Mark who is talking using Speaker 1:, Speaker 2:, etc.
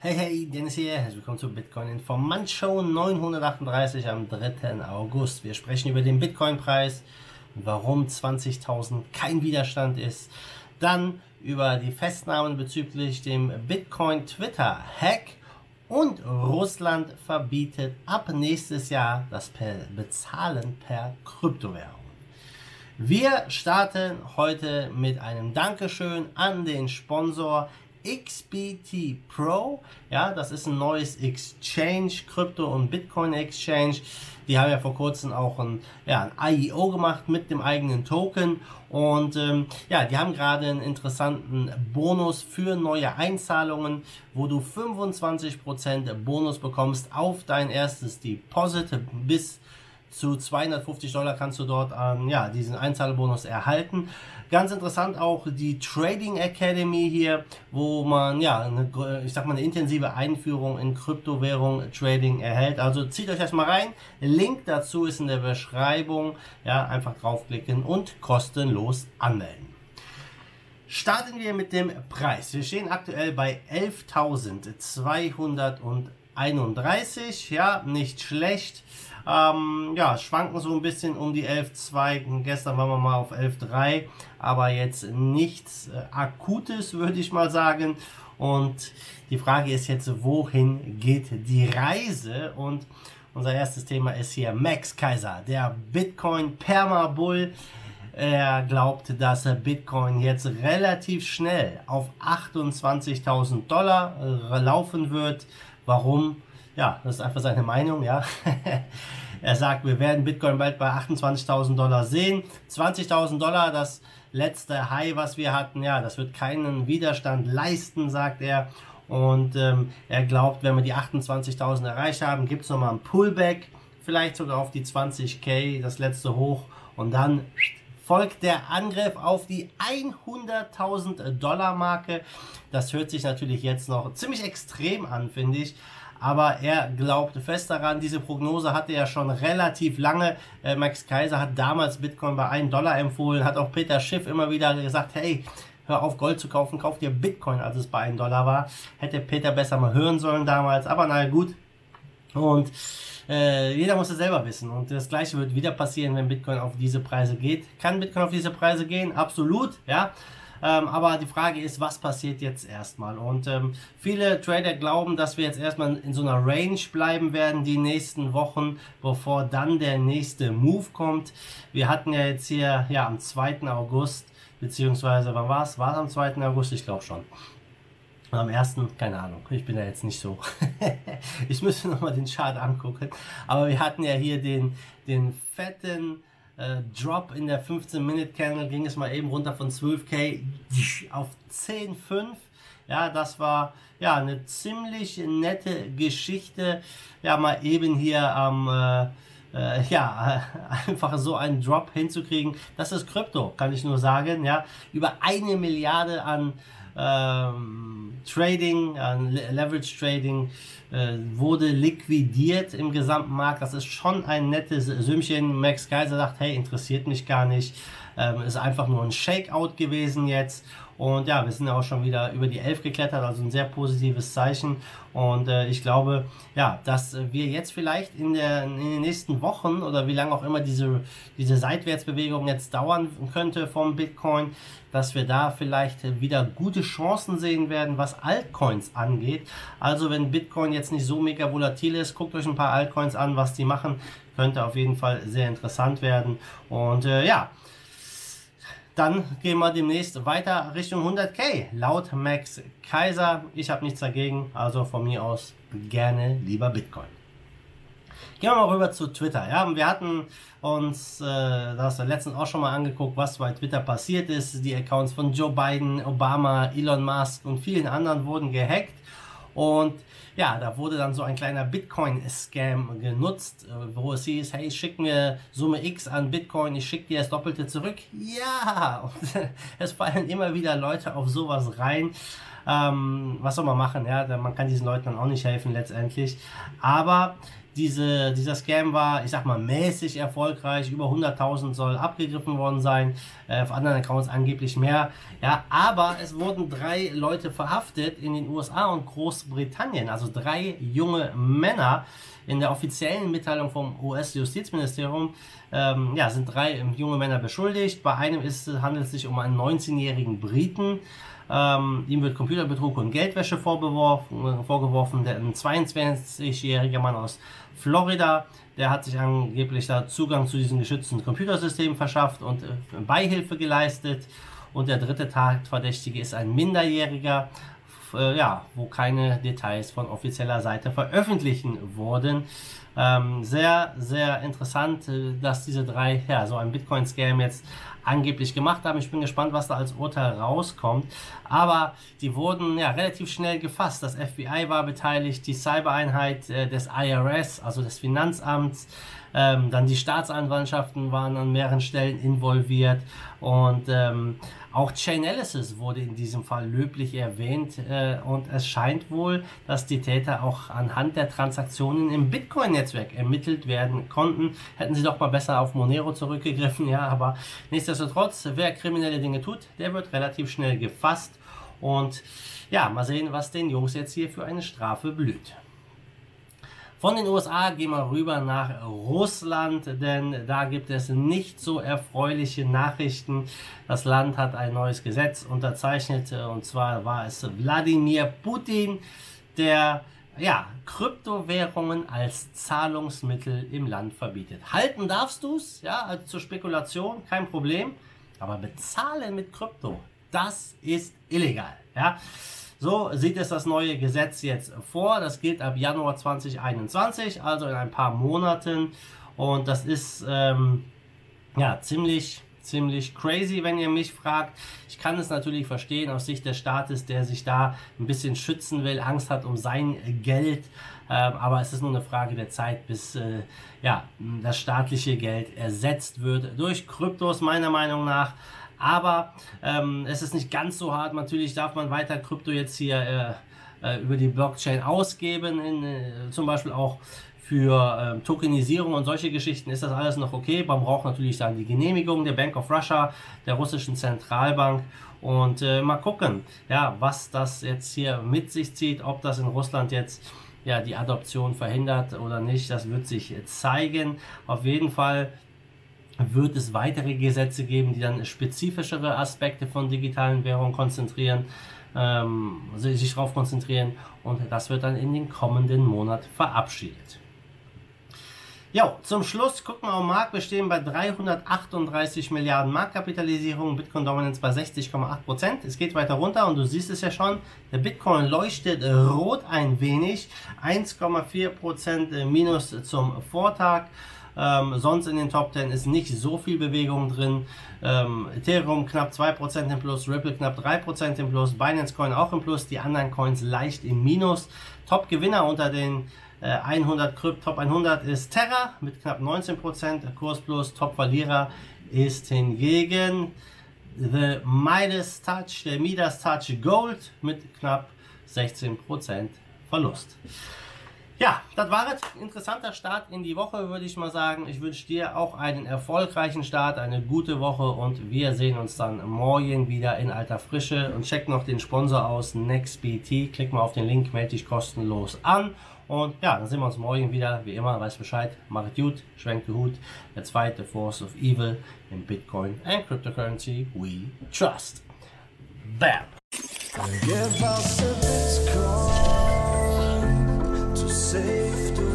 Speaker 1: Hey, hey, Dennis hier. Herzlich willkommen zur Bitcoin Informant Show 938 am 3. August. Wir sprechen über den Bitcoin-Preis warum 20.000 kein Widerstand ist. Dann über die Festnahmen bezüglich dem Bitcoin-Twitter-Hack und Russland verbietet ab nächstes Jahr das Bezahlen per Kryptowährung. Wir starten heute mit einem Dankeschön an den Sponsor XBT Pro. Ja, das ist ein neues Exchange, Krypto- und Bitcoin-Exchange. Die haben ja vor kurzem auch ein, ja, ein IEO gemacht mit dem eigenen Token. Und ähm, ja, die haben gerade einen interessanten Bonus für neue Einzahlungen, wo du 25% Bonus bekommst auf dein erstes Deposit bis zu 250 Dollar kannst du dort ähm, ja, diesen Einzahlbonus erhalten. Ganz interessant auch die Trading Academy hier, wo man ja, eine, ich sag mal, eine intensive Einführung in Kryptowährung Trading erhält. Also zieht euch das mal rein. Link dazu ist in der Beschreibung. Ja, einfach draufklicken und kostenlos anmelden. Starten wir mit dem Preis. Wir stehen aktuell bei 11.231. Ja, nicht schlecht. Ähm, ja, schwanken so ein bisschen um die 11,2. Gestern waren wir mal auf 11,3, aber jetzt nichts äh, Akutes, würde ich mal sagen. Und die Frage ist jetzt, wohin geht die Reise? Und unser erstes Thema ist hier Max Kaiser, der Bitcoin Permabull. Er glaubt, dass Bitcoin jetzt relativ schnell auf 28.000 Dollar äh, laufen wird. Warum? Ja, das ist einfach seine Meinung, ja. er sagt, wir werden Bitcoin bald bei 28.000 Dollar sehen. 20.000 Dollar, das letzte High, was wir hatten, ja, das wird keinen Widerstand leisten, sagt er. Und ähm, er glaubt, wenn wir die 28.000 erreicht haben, gibt es nochmal ein Pullback, vielleicht sogar auf die 20k, das letzte Hoch. Und dann folgt der Angriff auf die 100.000 Dollar Marke. Das hört sich natürlich jetzt noch ziemlich extrem an, finde ich aber er glaubt fest daran. Diese Prognose hatte er schon relativ lange. Äh, Max Kaiser hat damals Bitcoin bei 1 Dollar empfohlen, hat auch Peter Schiff immer wieder gesagt, hey, hör auf Gold zu kaufen, kauf dir Bitcoin, als es bei 1 Dollar war. Hätte Peter besser mal hören sollen damals, aber naja gut. Und äh, jeder muss es selber wissen. Und das gleiche wird wieder passieren, wenn Bitcoin auf diese Preise geht. Kann Bitcoin auf diese Preise gehen? Absolut, ja. Ähm, aber die Frage ist, was passiert jetzt erstmal? Und ähm, viele Trader glauben, dass wir jetzt erstmal in so einer Range bleiben werden die nächsten Wochen, bevor dann der nächste Move kommt. Wir hatten ja jetzt hier ja am 2. August, beziehungsweise wann war es? War es am 2. August? Ich glaube schon. Am ersten, keine Ahnung, ich bin da jetzt nicht so. ich müsste nochmal den Chart angucken. Aber wir hatten ja hier den, den fetten äh, Drop in der 15-Minute-Candle ging es mal eben runter von 12k auf 10,5. Ja, das war ja eine ziemlich nette Geschichte. Ja, mal eben hier am ähm, äh, ja, einfach so einen Drop hinzukriegen. Das ist Krypto, kann ich nur sagen. Ja, über eine Milliarde an Trading, an Leverage Trading äh, wurde liquidiert im gesamten Markt. Das ist schon ein nettes Sümmchen. Max Kaiser sagt, hey, interessiert mich gar nicht. Ähm, ist einfach nur ein Shakeout gewesen jetzt. Und ja, wir sind ja auch schon wieder über die 11 geklettert, also ein sehr positives Zeichen. Und äh, ich glaube, ja, dass wir jetzt vielleicht in, der, in den nächsten Wochen oder wie lange auch immer diese, diese Seitwärtsbewegung jetzt dauern könnte vom Bitcoin, dass wir da vielleicht wieder gute Chancen sehen werden, was Altcoins angeht. Also wenn Bitcoin jetzt nicht so mega volatil ist, guckt euch ein paar Altcoins an, was die machen. Könnte auf jeden Fall sehr interessant werden. Und äh, ja, dann gehen wir demnächst weiter Richtung 100k. Laut Max Kaiser. Ich habe nichts dagegen. Also von mir aus gerne lieber Bitcoin. Gehen wir mal rüber zu Twitter. Ja, wir hatten uns äh, das letztens auch schon mal angeguckt, was bei Twitter passiert ist. Die Accounts von Joe Biden, Obama, Elon Musk und vielen anderen wurden gehackt. Und ja, da wurde dann so ein kleiner Bitcoin-Scam genutzt, äh, wo es hieß, hey, schick mir Summe X an Bitcoin, ich schicke dir das Doppelte zurück. Ja, und es fallen immer wieder Leute auf sowas rein. Ähm, was soll man machen? Ja, man kann diesen Leuten dann auch nicht helfen letztendlich. Aber diese, dieser Scam war, ich sag mal, mäßig erfolgreich. Über 100.000 soll abgegriffen worden sein. Äh, auf anderen Accounts angeblich mehr. Ja, aber es wurden drei Leute verhaftet in den USA und Großbritannien. Also drei junge Männer. In der offiziellen Mitteilung vom US-Justizministerium ähm, ja, sind drei junge Männer beschuldigt. Bei einem ist, handelt es sich um einen 19-jährigen Briten. Ähm, ihm wird Computerbetrug und Geldwäsche vorgeworfen. vorgeworfen. Der, ein 22-jähriger Mann aus Florida, der hat sich angeblich da Zugang zu diesem geschützten Computersystem verschafft und äh, Beihilfe geleistet. Und der dritte Tatverdächtige ist ein Minderjähriger, äh, ja, wo keine Details von offizieller Seite veröffentlichen wurden. Ähm, sehr, sehr interessant, äh, dass diese drei, ja, so ein Bitcoin-Scam jetzt angeblich gemacht haben. Ich bin gespannt, was da als Urteil rauskommt. Aber die wurden ja relativ schnell gefasst. Das FBI war beteiligt, die Cybereinheit äh, des IRS, also des Finanzamts. Ähm, dann die Staatsanwaltschaften waren an mehreren Stellen involviert und ähm, auch Chainalysis wurde in diesem Fall löblich erwähnt äh, und es scheint wohl, dass die Täter auch anhand der Transaktionen im Bitcoin-Netzwerk ermittelt werden konnten. Hätten sie doch mal besser auf Monero zurückgegriffen, ja, aber nichtsdestotrotz, wer kriminelle Dinge tut, der wird relativ schnell gefasst und ja, mal sehen, was den Jungs jetzt hier für eine Strafe blüht. Von den USA gehen wir rüber nach Russland, denn da gibt es nicht so erfreuliche Nachrichten. Das Land hat ein neues Gesetz unterzeichnet und zwar war es Wladimir Putin, der ja, Kryptowährungen als Zahlungsmittel im Land verbietet. Halten darfst du es, ja, also zur Spekulation, kein Problem, aber bezahlen mit Krypto, das ist illegal, ja. So sieht es das neue Gesetz jetzt vor. Das gilt ab Januar 2021, also in ein paar Monaten. Und das ist ähm, ja ziemlich ziemlich crazy, wenn ihr mich fragt. Ich kann es natürlich verstehen aus Sicht des Staates, der sich da ein bisschen schützen will, Angst hat um sein Geld. Ähm, aber es ist nur eine Frage der Zeit, bis äh, ja, das staatliche Geld ersetzt wird durch Kryptos, meiner Meinung nach. Aber ähm, es ist nicht ganz so hart. Natürlich darf man weiter Krypto jetzt hier äh, äh, über die Blockchain ausgeben, in, äh, zum Beispiel auch für ähm, Tokenisierung und solche Geschichten ist das alles noch okay. Man braucht natürlich dann die Genehmigung der Bank of Russia, der russischen Zentralbank. Und äh, mal gucken, ja, was das jetzt hier mit sich zieht, ob das in Russland jetzt ja, die Adoption verhindert oder nicht, das wird sich zeigen. Auf jeden Fall wird es weitere Gesetze geben, die dann spezifischere Aspekte von digitalen Währungen konzentrieren, ähm, sich darauf konzentrieren und das wird dann in den kommenden Monat verabschiedet. Ja, zum Schluss gucken wir auf Markt. Wir stehen bei 338 Milliarden Marktkapitalisierung, Bitcoin Dominance bei 60,8 Prozent. Es geht weiter runter und du siehst es ja schon, der Bitcoin leuchtet rot ein wenig, 1,4 Prozent minus zum Vortag. Ähm, sonst in den Top 10 ist nicht so viel Bewegung drin. Ähm, Ethereum knapp 2% im Plus, Ripple knapp 3% im Plus, Binance Coin auch im Plus, die anderen Coins leicht im Minus. Top-Gewinner unter den äh, 100 Krypt, Top 100 ist Terra mit knapp 19%, Kurs Plus, Top-Verlierer ist hingegen The Midas Touch, der Midas Touch Gold mit knapp 16% Verlust. Ja, das war es. Interessanter Start in die Woche, würde ich mal sagen. Ich wünsche dir auch einen erfolgreichen Start, eine gute Woche und wir sehen uns dann morgen wieder in alter Frische. Und check noch den Sponsor aus, NextBT. Klick mal auf den Link, melde dich kostenlos an. Und ja, dann sehen wir uns morgen wieder. Wie immer, weiß Bescheid, macht gut, schwenkt den Hut. Der zweite Force of Evil in Bitcoin and Cryptocurrency we trust. Bam! safe to